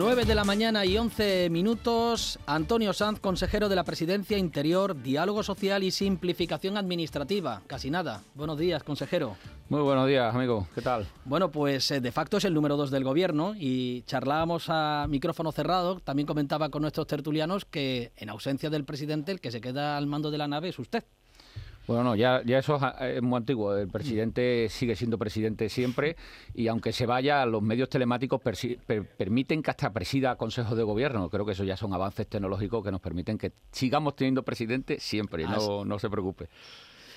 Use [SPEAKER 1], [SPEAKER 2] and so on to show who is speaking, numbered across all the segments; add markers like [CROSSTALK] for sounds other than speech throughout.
[SPEAKER 1] 9 de la mañana y 11 minutos. Antonio Sanz, consejero de la Presidencia Interior, Diálogo Social y Simplificación Administrativa. Casi nada. Buenos días, consejero.
[SPEAKER 2] Muy buenos días, amigo. ¿Qué tal?
[SPEAKER 1] Bueno, pues eh, de facto es el número 2 del gobierno y charlábamos a micrófono cerrado. También comentaba con nuestros tertulianos que en ausencia del presidente el que se queda al mando de la nave es usted.
[SPEAKER 2] Bueno, no, ya, ya eso es muy antiguo. El presidente sigue siendo presidente siempre y aunque se vaya, los medios telemáticos permiten que hasta presida consejos de gobierno. Creo que eso ya son avances tecnológicos que nos permiten que sigamos teniendo presidente siempre. No, no se preocupe.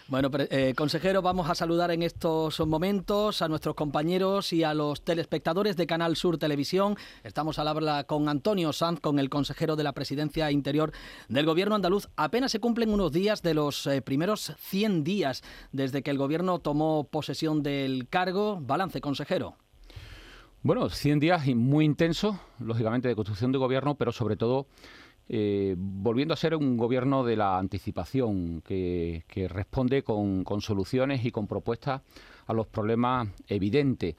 [SPEAKER 1] Bueno, eh, consejero, vamos a saludar en estos momentos a nuestros compañeros y a los telespectadores de Canal Sur Televisión. Estamos al habla con Antonio Sanz, con el consejero de la Presidencia Interior del Gobierno andaluz. Apenas se cumplen unos días de los eh, primeros 100 días desde que el Gobierno tomó posesión del cargo. Balance, consejero.
[SPEAKER 2] Bueno, 100 días muy intensos, lógicamente, de construcción de gobierno, pero sobre todo eh, volviendo a ser un gobierno de la anticipación que, responde con, soluciones y con propuestas a los problemas evidentes.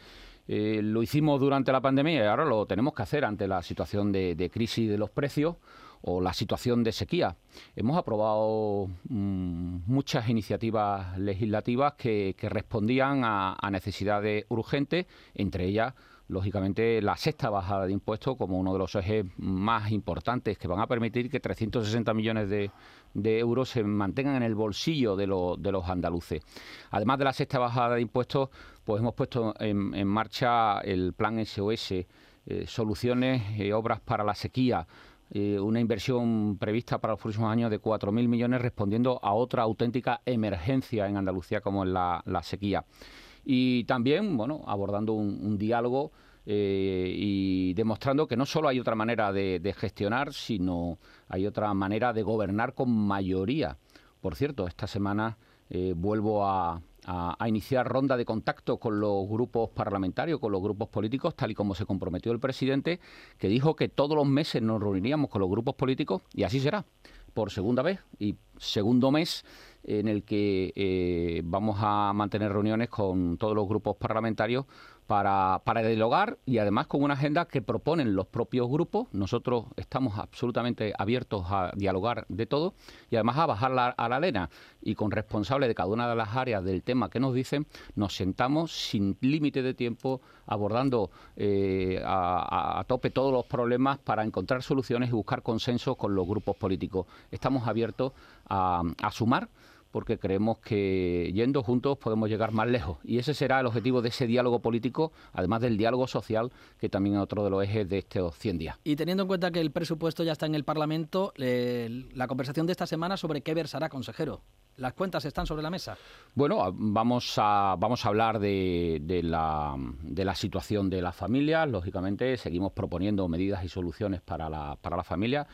[SPEAKER 2] Eh, lo hicimos durante la pandemia y ahora lo tenemos que hacer ante la situación de, crisis de los precios o la situación de sequía. Hemos aprobado mm, muchas iniciativas legislativas que, respondían a necesidades urgentes, entre ellas lógicamente, la sexta bajada de impuestos como uno de los ejes más importantes que van a permitir que 360 millones de, euros se mantengan en el bolsillo de, los andaluces. Además de la sexta bajada de impuestos, pues hemos puesto en, marcha el plan SOS, eh, soluciones, eh, obras para la sequía, eh, una inversión prevista para los próximos años de 4.000 millones respondiendo a otra auténtica emergencia en Andalucía como es la sequía y también, bueno, abordando un, diálogo eh, y demostrando que no solo hay otra manera de, gestionar, sino hay otra manera de gobernar con mayoría. Por cierto, esta semana eh, vuelvo a, iniciar ronda de contacto con los grupos parlamentarios, con los grupos políticos, tal y como se comprometió el presidente, que dijo que todos los meses nos reuniríamos con los grupos políticos y así será, por segunda vez y segundo mes en el que eh, vamos a mantener reuniones con todos los grupos parlamentarios para, para dialogar y además con una agenda que proponen los propios grupos. Nosotros estamos absolutamente abiertos a dialogar de todo y además a bajar a la arena y con responsables de cada una de las áreas del tema que nos dicen, nos sentamos sin límite de tiempo abordando eh, a, tope todos los problemas para encontrar soluciones y buscar consensos con los grupos políticos. Estamos abiertos a sumar porque creemos que yendo juntos podemos llegar más lejos. Y ese será el objetivo de ese diálogo político, además del diálogo social, que también es otro de los ejes de estos 100 días.
[SPEAKER 1] Y teniendo en cuenta que el presupuesto ya está en el Parlamento, la conversación de esta semana sobre qué versará, consejero. ¿Las cuentas están sobre la mesa?
[SPEAKER 2] Bueno, vamos a, vamos a hablar de, de, la, de la situación de las familias. Lógicamente, seguimos proponiendo medidas y soluciones para la, para la familia.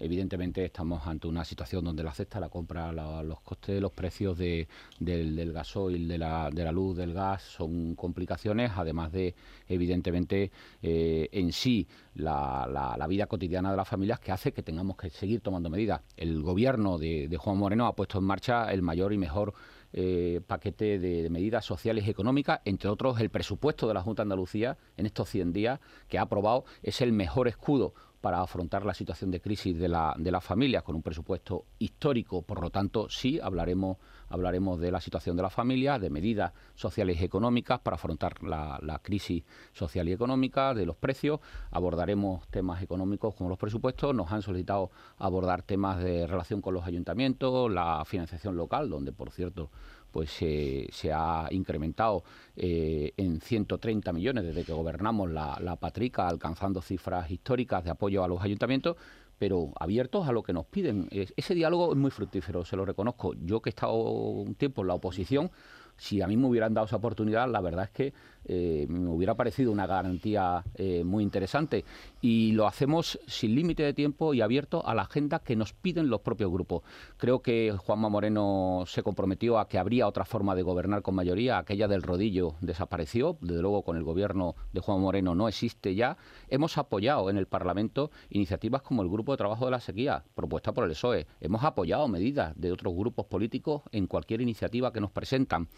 [SPEAKER 2] Evidentemente estamos ante una situación donde la cesta, la compra, los costes, los precios de, del, gasoil, de la, de la luz, del gas son complicaciones, además de, evidentemente, eh, en sí la, la, vida cotidiana de las familias que hace que tengamos que seguir tomando medidas. El gobierno de, Juan Moreno ha puesto en marcha el mayor y mejor eh, paquete de, medidas sociales y económicas, entre otros el presupuesto de la Junta de Andalucía en estos 100 días que ha aprobado es el mejor escudo para afrontar la situación de crisis de la, de las familias con un presupuesto histórico. Por lo tanto, sí hablaremos, hablaremos de la situación de las familias, de medidas sociales y económicas para afrontar la, la crisis social y económica, de los precios. Abordaremos temas económicos como los presupuestos. Nos han solicitado abordar temas de relación con los ayuntamientos, la financiación local, donde, por cierto, pues se ha incrementado eh, en 130 millones desde que gobernamos la, la Patrica, alcanzando cifras históricas de apoyo a los ayuntamientos, pero abiertos a lo que nos piden. Ese diálogo es muy fructífero, se lo reconozco. Yo que he estado un tiempo en la oposición, si a mí me hubieran dado esa oportunidad, la verdad es que eh, me hubiera parecido una garantía eh, muy interesante. Y lo hacemos sin límite de tiempo y abierto a la agenda que nos piden los propios grupos. Creo que Juanma Moreno se comprometió a que habría otra forma de gobernar con mayoría. Aquella del rodillo desapareció. Desde luego, con el gobierno de Juan Moreno no existe ya. Hemos apoyado en el Parlamento iniciativas como el Grupo de Trabajo de la Sequía, propuesta por el PSOE. Hemos apoyado medidas de otros grupos políticos en cualquier iniciativa que nos presentan.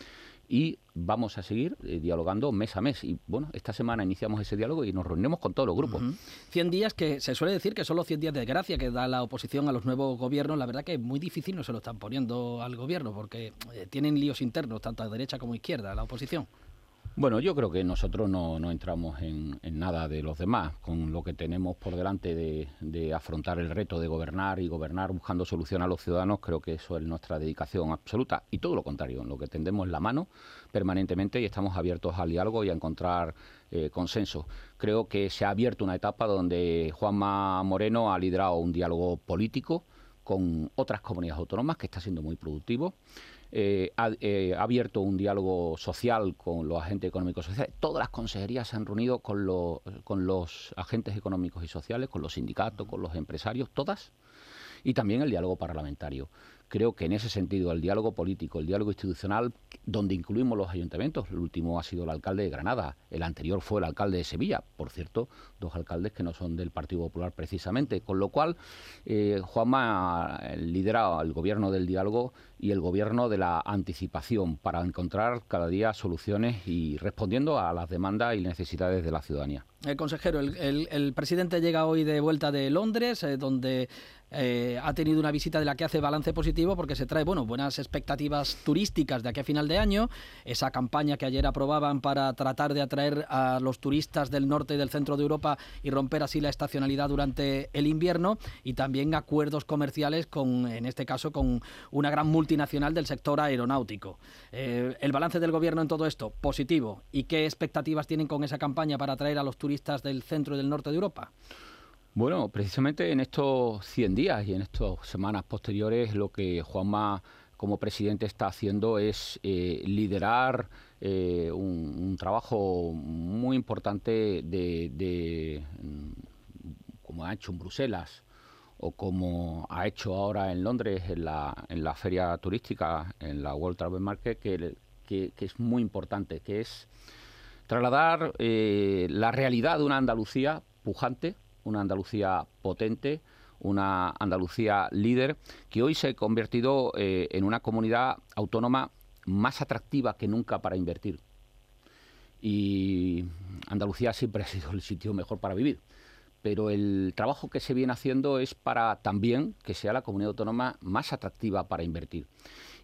[SPEAKER 2] Y vamos a seguir eh, dialogando mes a mes. Y bueno, esta semana iniciamos ese diálogo y nos reunimos con todos los grupos.
[SPEAKER 1] 100 días que se suele decir que son los 100 días de gracia que da la oposición a los nuevos gobiernos. La verdad que es muy difícil, no se lo están poniendo al gobierno porque eh, tienen líos internos, tanto a derecha como a izquierda, la oposición.
[SPEAKER 2] Bueno, yo creo que nosotros no, entramos en, nada de los demás, con lo que tenemos por delante de, afrontar el reto de gobernar y gobernar buscando solución a los ciudadanos, creo que eso es nuestra dedicación absoluta y todo lo contrario, en lo que tendemos la mano permanentemente y estamos abiertos al diálogo y a encontrar eh, consenso. Creo que se ha abierto una etapa donde Juanma Moreno ha liderado un diálogo político con otras comunidades autónomas que está siendo muy productivo. Eh, eh, ha, abierto un diálogo social con los agentes económicos sociales. Todas las consejerías se han reunido con, con los agentes económicos y sociales, con los sindicatos, con los empresarios, todas. Y también el diálogo parlamentario creo que en ese sentido el diálogo político, el diálogo institucional, donde incluimos los ayuntamientos, el último ha sido el alcalde de Granada, el anterior fue el alcalde de Sevilla, por cierto, dos alcaldes que no son del Partido Popular precisamente, con lo cual eh, Juanma lidera el gobierno del diálogo y el gobierno de la anticipación para encontrar cada día soluciones y respondiendo a las demandas y necesidades de la ciudadanía.
[SPEAKER 1] El consejero, el, presidente llega hoy de vuelta de Londres, eh, donde eh, ha tenido una visita de la que hace balance positivo porque se trae bueno, buenas expectativas turísticas de aquí a final de año. Esa campaña que ayer aprobaban para tratar de atraer a los turistas del norte y del centro de Europa y romper así la estacionalidad durante el invierno. Y también acuerdos comerciales con, en este caso, con una gran multinacional del sector aeronáutico. Eh, el balance del gobierno en todo esto, positivo. ¿Y qué expectativas tienen con esa campaña para atraer a los turistas del centro y del norte de Europa?
[SPEAKER 2] Bueno, precisamente en estos 100 días y en estas semanas posteriores lo que Juanma como presidente está haciendo es eh, liderar eh, un, trabajo muy importante de, mm, como ha hecho en Bruselas o como ha hecho ahora en Londres en la, en la feria turística, en la World Travel Market, que, que, es muy importante, que es trasladar eh, la realidad de una Andalucía pujante, una Andalucía potente, una Andalucía líder, que hoy se ha convertido eh, en una comunidad autónoma más atractiva que nunca para invertir. Y Andalucía siempre [LAUGHS] ha sido el sitio mejor para vivir. Pero el trabajo que se viene haciendo es para también que sea la comunidad autónoma más atractiva para invertir.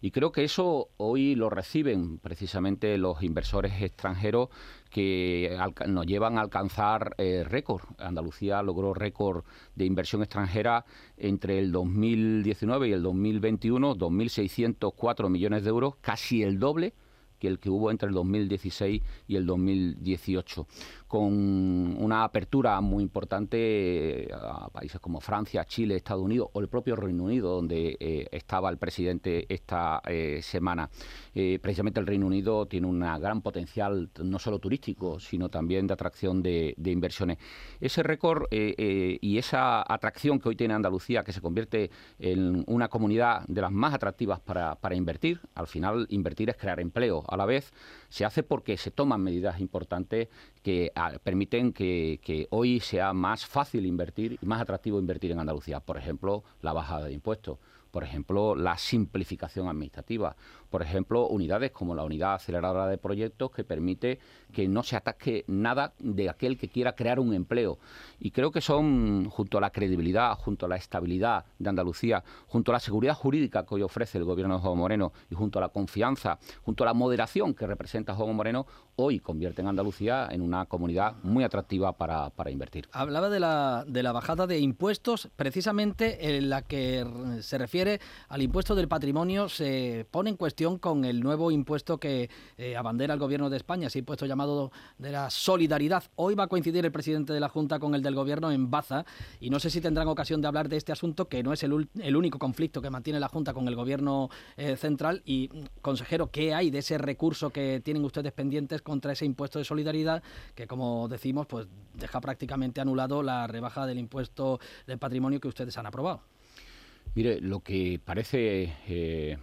[SPEAKER 2] Y creo que eso hoy lo reciben precisamente los inversores extranjeros que nos llevan a alcanzar eh, récord. Andalucía logró récord de inversión extranjera entre el 2019 y el 2021, 2.604 millones de euros, casi el doble que el que hubo entre el 2016 y el 2018, con una apertura muy importante eh, a países como Francia, Chile, Estados Unidos o el propio Reino Unido, donde eh, estaba el presidente esta eh, semana. precisamente el Reino Unido tiene un gran potencial, no solo turístico, sino también de atracción de, inversiones. Ese récord y esa atracción que hoy tiene Andalucía, que se convierte en una comunidad de las más atractivas para, para invertir, al final invertir es crear empleo a la vez se hace porque se toman medidas importantes que permiten que, hoy sea más fácil invertir y más atractivo invertir en Andalucía. Por ejemplo, la bajada de impuestos. Por ejemplo, la simplificación administrativa. Por ejemplo, unidades como la unidad aceleradora de proyectos que permite que no se ataque nada de aquel que quiera crear un empleo. Y creo que son, junto a la credibilidad, junto a la estabilidad de Andalucía, junto a la seguridad jurídica que hoy ofrece el gobierno de Juan Moreno y junto a la confianza, junto a la moderación que representa Juan Moreno, hoy convierte en Andalucía en una comunidad muy atractiva para, invertir.
[SPEAKER 1] Hablaba de la, de la bajada de impuestos, precisamente en la que se refiere al impuesto del patrimonio, se pone en cuestión con el nuevo impuesto que eh, abandera el gobierno de España, ese impuesto llamado de la solidaridad. Hoy va a coincidir el presidente de la Junta con el del gobierno en Baza y no sé si tendrán ocasión de hablar de este asunto, que no es el, el único conflicto que mantiene la Junta con el gobierno eh, central. Y, consejero, ¿qué hay de ese recurso que tienen ustedes pendientes contra ese impuesto de solidaridad que, como decimos, pues deja prácticamente anulado la rebaja del impuesto del patrimonio que ustedes han aprobado?
[SPEAKER 2] Mire, lo que parece eh,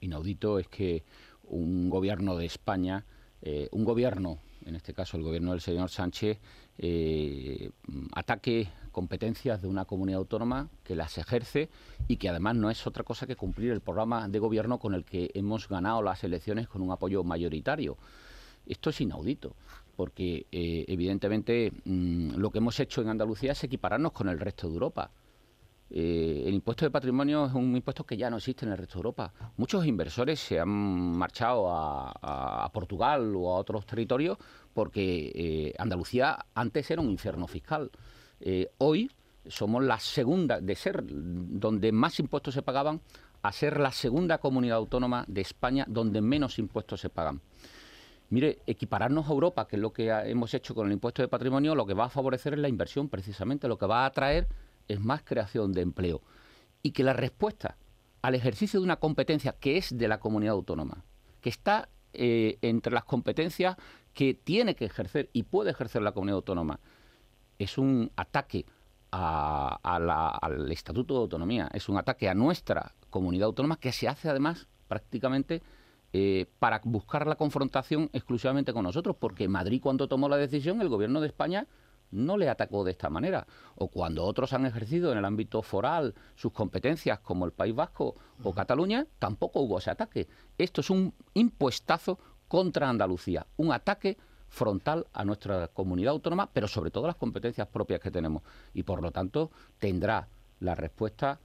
[SPEAKER 2] inaudito es que un gobierno de España, eh, un gobierno, en este caso el gobierno del señor Sánchez, eh, ataque competencias de una comunidad autónoma que las ejerce y que además no es otra cosa que cumplir el programa de gobierno con el que hemos ganado las elecciones con un apoyo mayoritario. Esto es inaudito, porque eh, evidentemente mm, lo que hemos hecho en Andalucía es equipararnos con el resto de Europa. Eh, el impuesto de patrimonio es un impuesto que ya no existe en el resto de Europa. Muchos inversores se han marchado a, Portugal o a otros territorios porque eh, Andalucía antes era un infierno fiscal. Eh, hoy somos la segunda, de ser donde más impuestos se pagaban, a ser la segunda comunidad autónoma de España donde menos impuestos se pagan. Mire, equipararnos a Europa, que es lo que hemos hecho con el impuesto de patrimonio, lo que va a favorecer es la inversión, precisamente, lo que va a atraer es más creación de empleo. Y que la respuesta al ejercicio de una competencia que es de la comunidad autónoma, que está eh, entre las competencias que tiene que ejercer y puede ejercer la comunidad autónoma, es un ataque al Estatuto de Autonomía, es un ataque a nuestra comunidad autónoma que se hace además prácticamente eh, para buscar la confrontación exclusivamente con nosotros, porque Madrid cuando tomó la decisión, el gobierno de España no le atacó de esta manera. O cuando otros han ejercido en el ámbito foral sus competencias, como el País Vasco o Cataluña, tampoco hubo ese ataque. Esto es un impuestazo contra Andalucía, un ataque frontal a nuestra comunidad autónoma, pero sobre todo las competencias propias que tenemos. Y por lo tanto tendrá la respuesta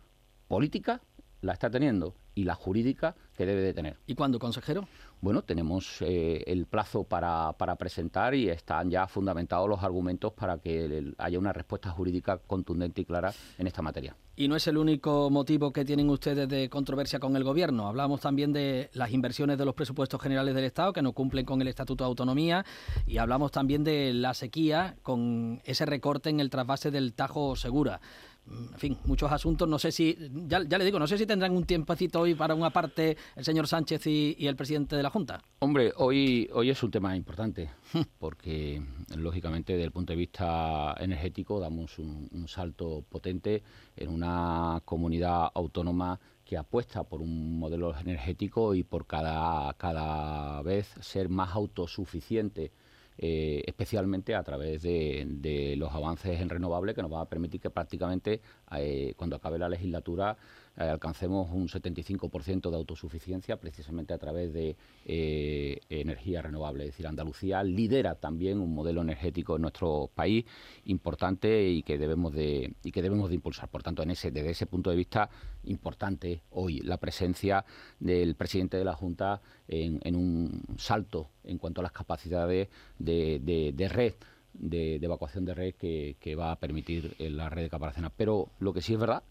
[SPEAKER 2] política, la está teniendo, y la jurídica que debe de tener.
[SPEAKER 1] ¿Y cuándo, consejero?
[SPEAKER 2] Bueno, tenemos eh, el plazo para, para, presentar y están ya fundamentados los argumentos para que haya una respuesta jurídica contundente y clara en esta materia.
[SPEAKER 1] Y no es el único motivo que tienen ustedes de controversia con el Gobierno. Hablamos también de las inversiones de los presupuestos generales del Estado que no cumplen con el Estatuto de Autonomía y hablamos también de la sequía con ese recorte en el trasvase del Tajo Segura en fin, muchos asuntos. No sé si, ya, le digo, no sé si tendrán un tiempecito hoy para una parte el señor Sánchez y, el presidente de la Junta.
[SPEAKER 2] Hombre, hoy, hoy es un tema importante, [LAUGHS] porque lógicamente desde el punto de vista energético damos un, un salto potente en una comunidad autónoma que apuesta por un modelo energético y por cada, cada vez ser más autosuficiente eh, especialmente a través de, los avances en renovables que nos va a permitir que prácticamente eh, cuando acabe la legislatura eh, alcancemos un 75% de autosuficiencia precisamente a través de energía renovable. Es decir, Andalucía lidera también un modelo energético en nuestro país importante y que debemos de, y que debemos de impulsar. Por tanto, en ese, desde ese punto de vista, importante hoy la presencia del presidente de la Junta en, un salto en cuanto a las capacidades de, red de, evacuación de red que, va a permitir la red de caparaciones. Pero lo que sí es verdad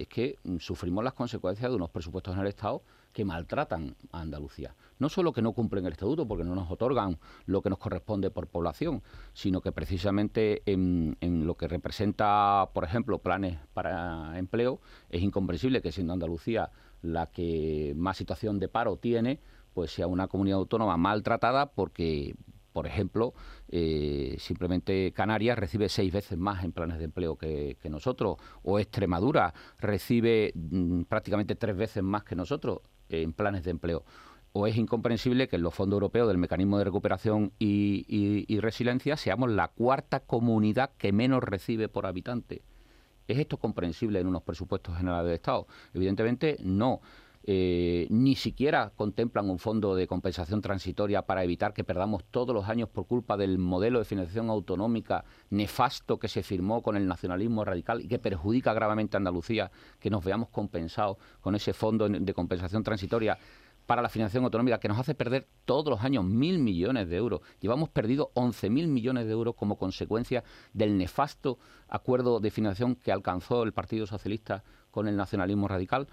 [SPEAKER 2] es que mm, sufrimos las consecuencias de unos presupuestos en el Estado que maltratan a Andalucía. No solo que no cumplen el estatuto porque no nos otorgan lo que nos corresponde por población, sino que precisamente en, en, lo que representa, por ejemplo, planes para empleo, es incomprensible que siendo Andalucía la que más situación de paro tiene, pues sea una comunidad autónoma maltratada porque por ejemplo, eh, simplemente Canarias recibe seis veces más en planes de empleo que, nosotros, o Extremadura recibe mm, prácticamente tres veces más que nosotros en planes de empleo. O es incomprensible que en los fondos europeos del mecanismo de recuperación y resiliencia seamos la cuarta comunidad que menos recibe por habitante. ¿Es esto comprensible en unos presupuestos generales de Estado? Evidentemente no. Eh, ni siquiera contemplan un fondo de compensación transitoria para evitar que perdamos todos los años por culpa del modelo de financiación autonómica nefasto que se firmó con el nacionalismo radical y que perjudica gravemente a Andalucía, que nos veamos compensados con ese fondo de compensación transitoria para la financiación autonómica que nos hace perder todos los años mil millones de euros. Llevamos perdido once mil millones de euros como consecuencia del nefasto acuerdo de financiación que alcanzó el Partido Socialista con el nacionalismo radical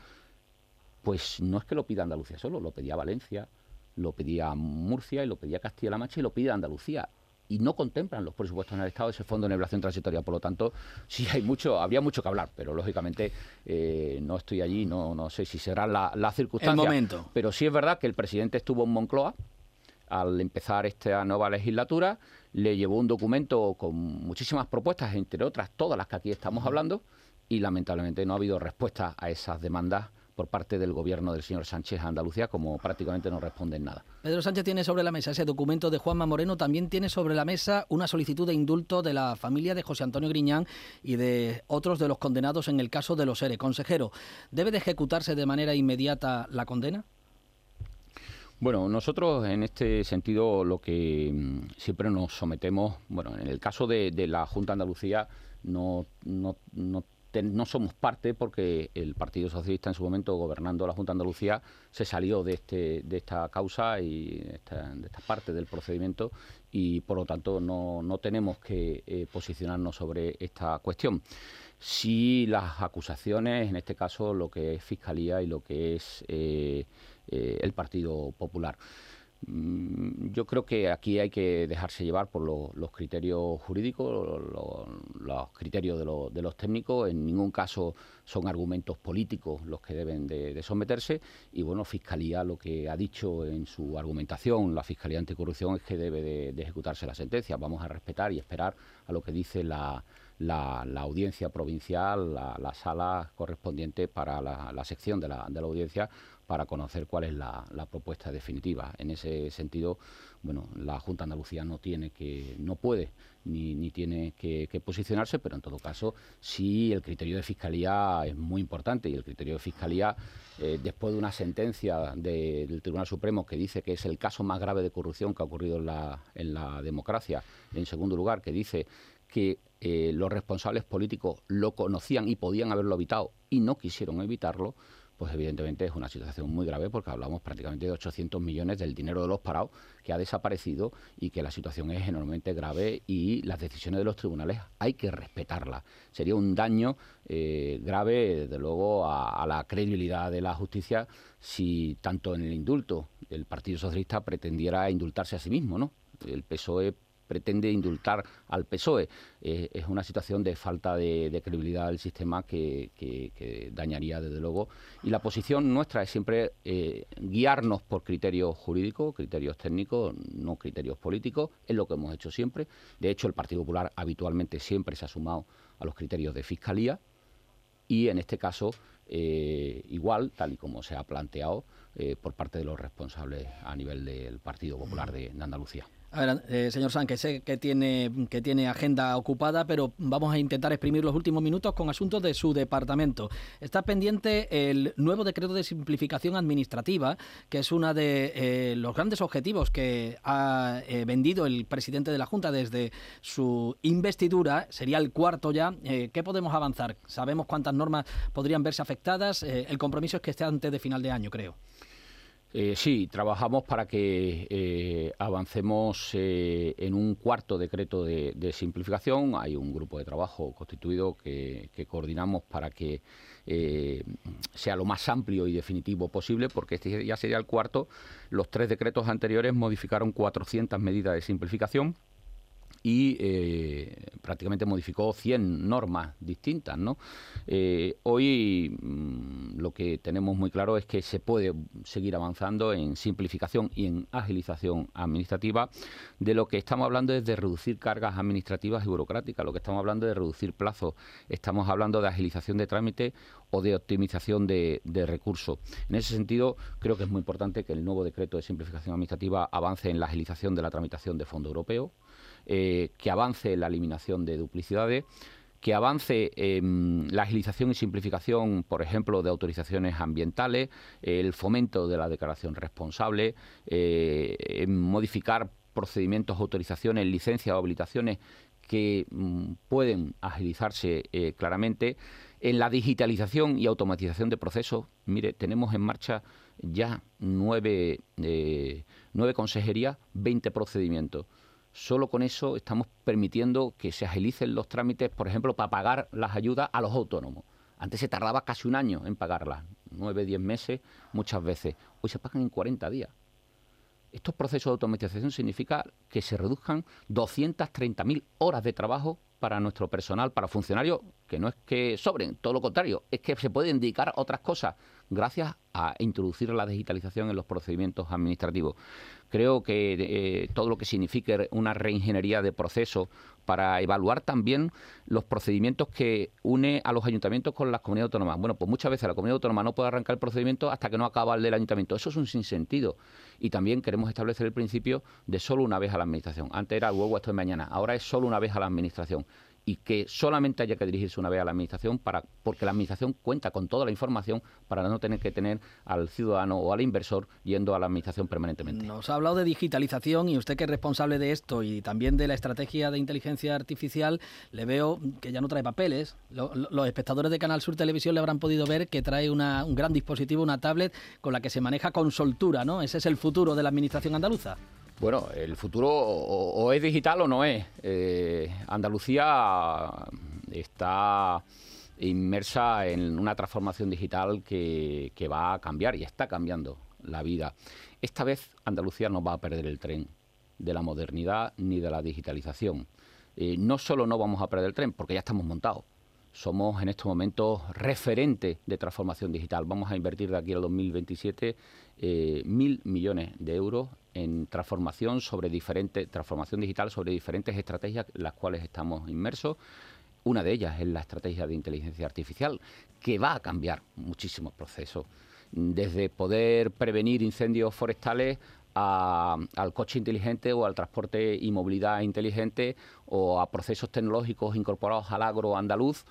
[SPEAKER 2] pues no es que lo pida Andalucía solo, lo pedía Valencia, lo pedía Murcia y lo pedía Castilla-La Mancha y lo pide Andalucía. Y no contemplan los presupuestos en el Estado ese fondo de nebulación transitoria. Por lo tanto, [LAUGHS] sí hay mucho, habría mucho que hablar, pero lógicamente eh, no estoy allí, no, no sé si será la, la circunstancia.
[SPEAKER 1] El momento.
[SPEAKER 2] Pero sí es verdad que el presidente estuvo en Moncloa al empezar esta nueva legislatura, le llevó un documento con muchísimas propuestas, entre otras todas las que aquí estamos hablando, y lamentablemente no ha habido respuesta a esas demandas por parte del gobierno del señor Sánchez a Andalucía, como prácticamente no responden nada.
[SPEAKER 1] Pedro Sánchez tiene sobre la mesa ese documento de Juanma Moreno, también tiene sobre la mesa una solicitud de indulto de la familia de José Antonio Griñán y de otros de los condenados en el caso de los ERE. Consejero, ¿debe de ejecutarse de manera inmediata la condena?
[SPEAKER 2] Bueno, nosotros en este sentido lo que mm, siempre nos sometemos, bueno, en el caso de, la Junta de Andalucía no, no, no, somos parte porque el Partido Socialista en su momento gobernando la Junta de Andalucía se salió de, este, esta causa y de esta, parte del procedimiento y por lo tanto no, no tenemos que eh, posicionarnos sobre esta cuestión. Si las acusaciones, en este caso lo que es Fiscalía y lo que es... Eh, eh, el Partido Popular. Mm, yo creo que aquí hay que dejarse llevar por los criterios jurídicos, los criterios de, los técnicos. En ningún caso son argumentos políticos los que deben de, someterse. Y bueno, Fiscalía lo que ha dicho en su argumentación, la Fiscalía Anticorrupción, es que debe de, ejecutarse la sentencia. Vamos a respetar y esperar a lo que dice la, audiencia provincial, la, sala correspondiente para la, sección de la, de la audiencia para conocer cuál es la, propuesta definitiva. En ese sentido, bueno, la Junta Andalucía no tiene que, no puede ni, tiene que, posicionarse, pero en todo caso sí el criterio de fiscalía es muy importante y el criterio de fiscalía eh, después de una sentencia del Tribunal Supremo que dice que es el caso más grave de corrupción que ha ocurrido en la, en la democracia, en segundo lugar que dice que eh, los responsables políticos lo conocían y podían haberlo evitado y no quisieron evitarlo, pues evidentemente es una situación muy grave porque hablamos prácticamente de 800 millones del dinero de los parados que ha desaparecido y que la situación es enormemente grave y las decisiones de los tribunales hay que respetarlas. Sería un daño eh, grave, desde luego, a, a, la credibilidad de la justicia si tanto en el indulto el Partido Socialista pretendiera indultarse a sí mismo, ¿no? El PSOE pretende indultar al PSOE. Eh, es una situación de falta de, credibilidad del sistema que, dañaría, desde luego. Y la posición nuestra es siempre eh, guiarnos por criterios jurídicos, criterios técnicos, no criterios políticos. Es lo que hemos hecho siempre. De hecho, el Partido Popular habitualmente siempre se ha sumado a los criterios de fiscalía. Y en este caso, eh, igual, tal y como se ha planteado por parte de los responsables a nivel del Partido Popular de Andalucía.
[SPEAKER 1] A ver, eh, señor San, sé que tiene, que tiene agenda ocupada, pero vamos a intentar exprimir los últimos minutos con asuntos de su departamento. Está pendiente el nuevo decreto de simplificación administrativa, que es uno de eh, los grandes objetivos que ha eh, vendido el presidente de la Junta desde su investidura. Sería el cuarto ya. ¿Qué podemos avanzar? ¿Sabemos cuántas normas podrían verse afectadas? el compromiso es que esté antes de final de año, creo.
[SPEAKER 2] Eh, sí, trabajamos para que eh, avancemos eh, en un cuarto decreto de, simplificación. Hay un grupo de trabajo constituido que, coordinamos para que sea lo más amplio y definitivo posible, porque este ya sería el cuarto. Los tres decretos anteriores modificaron 400 medidas de simplificación y eh, prácticamente modificó 100 normas distintas. ¿no? Eh, hoy mm, lo que tenemos muy claro es que se puede seguir avanzando en simplificación y en agilización administrativa. De lo que estamos hablando es de reducir cargas administrativas y burocráticas, lo que estamos hablando es de reducir plazos, estamos hablando de agilización de trámite o de optimización de, de recursos. En ese sentido, creo que es muy importante que el nuevo decreto de simplificación administrativa avance en la agilización de la tramitación de fondo europeo eh, que avance la eliminación de duplicidades, que avance en la agilización y simplificación, por ejemplo, de autorizaciones ambientales, el fomento de la declaración responsable, eh, modificar procedimientos, autorizaciones, licencias o habilitaciones que mm, pueden agilizarse eh, claramente. En la digitalización y automatización de procesos, mire, tenemos en marcha ya nueve, nueve consejerías, 20 procedimientos. Solo con eso estamos permitiendo que se agilicen los trámites, por ejemplo, para pagar las ayudas a los autónomos. Antes se tardaba casi un año en pagarlas, nueve, diez meses muchas veces. Hoy se pagan en 40 días. Estos procesos de automatización significa que se reduzcan 230.000 horas de trabajo para nuestro personal, para funcionarios, que no es que sobren, todo lo contrario, es que se pueden dedicar otras cosas gracias a introducir la digitalización en los procedimientos administrativos. Creo que eh, todo lo que signifique una reingeniería de procesos para evaluar también los procedimientos que une a los ayuntamientos con las comunidades autónomas. Bueno, pues muchas veces la comunidad autónoma no puede arrancar el procedimiento hasta que no acaba el del ayuntamiento. Eso es un sinsentido. Y también queremos establecer el principio de solo una vez a la administración. Antes era luego esto de mañana, ahora es solo una vez a la administración y que solamente haya que dirigirse una vez a la Administración para, porque la Administración cuenta con toda la información para no tener que tener al ciudadano o al inversor yendo a la Administración permanentemente.
[SPEAKER 1] Nos ha hablado de digitalización y usted que es responsable de esto y también de la estrategia de inteligencia artificial, le veo que ya no trae papeles. los espectadores de Canal Sur Televisión le habrán podido ver que trae un gran dispositivo, una tablet con la que se maneja con soltura, ¿no? Ese es el futuro de la Administración andaluza.
[SPEAKER 2] Bueno, el futuro o, es digital o no es. Eh, Andalucía está inmersa en una transformación digital que, va a cambiar y está cambiando la vida. Esta vez Andalucía no va a perder el tren de la modernidad ni de la digitalización. Eh, no solo no vamos a perder el tren, porque ya estamos montados. Somos en estos momentos referentes de transformación digital. Vamos a invertir de aquí al 2027 eh, mil millones de euros en transformación sobre diferentes transformación digital sobre diferentes estrategias en las cuales estamos inmersos. Una de ellas es la estrategia de inteligencia artificial, que va a cambiar muchísimos procesos, desde poder prevenir incendios forestales al coche inteligente o al transporte y movilidad inteligente o a procesos tecnológicos incorporados al agro andaluz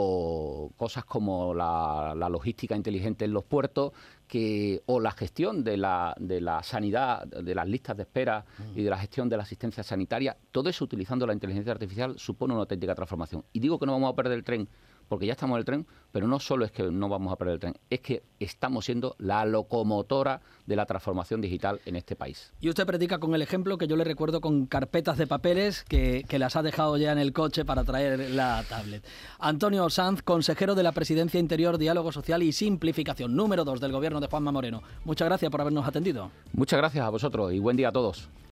[SPEAKER 2] o cosas como la, logística inteligente en los puertos que, o la gestión de la, de la sanidad, de las listas de espera y de la gestión de la asistencia sanitaria, todo eso utilizando la inteligencia artificial supone una auténtica transformación. Y digo que no vamos a perder el tren porque ya estamos en el tren, pero no solo es que no vamos a perder el tren, es que estamos siendo la locomotora de la transformación digital en este país.
[SPEAKER 1] Y usted predica con el ejemplo que yo le recuerdo con carpetas de papeles que, que las ha dejado ya en el coche para traer la tablet. Antonio Sanz, consejero de la Presidencia Interior, Diálogo Social y Simplificación, número dos del Gobierno de Juanma Moreno. Muchas gracias por habernos atendido.
[SPEAKER 2] Muchas gracias a vosotros y buen día a todos.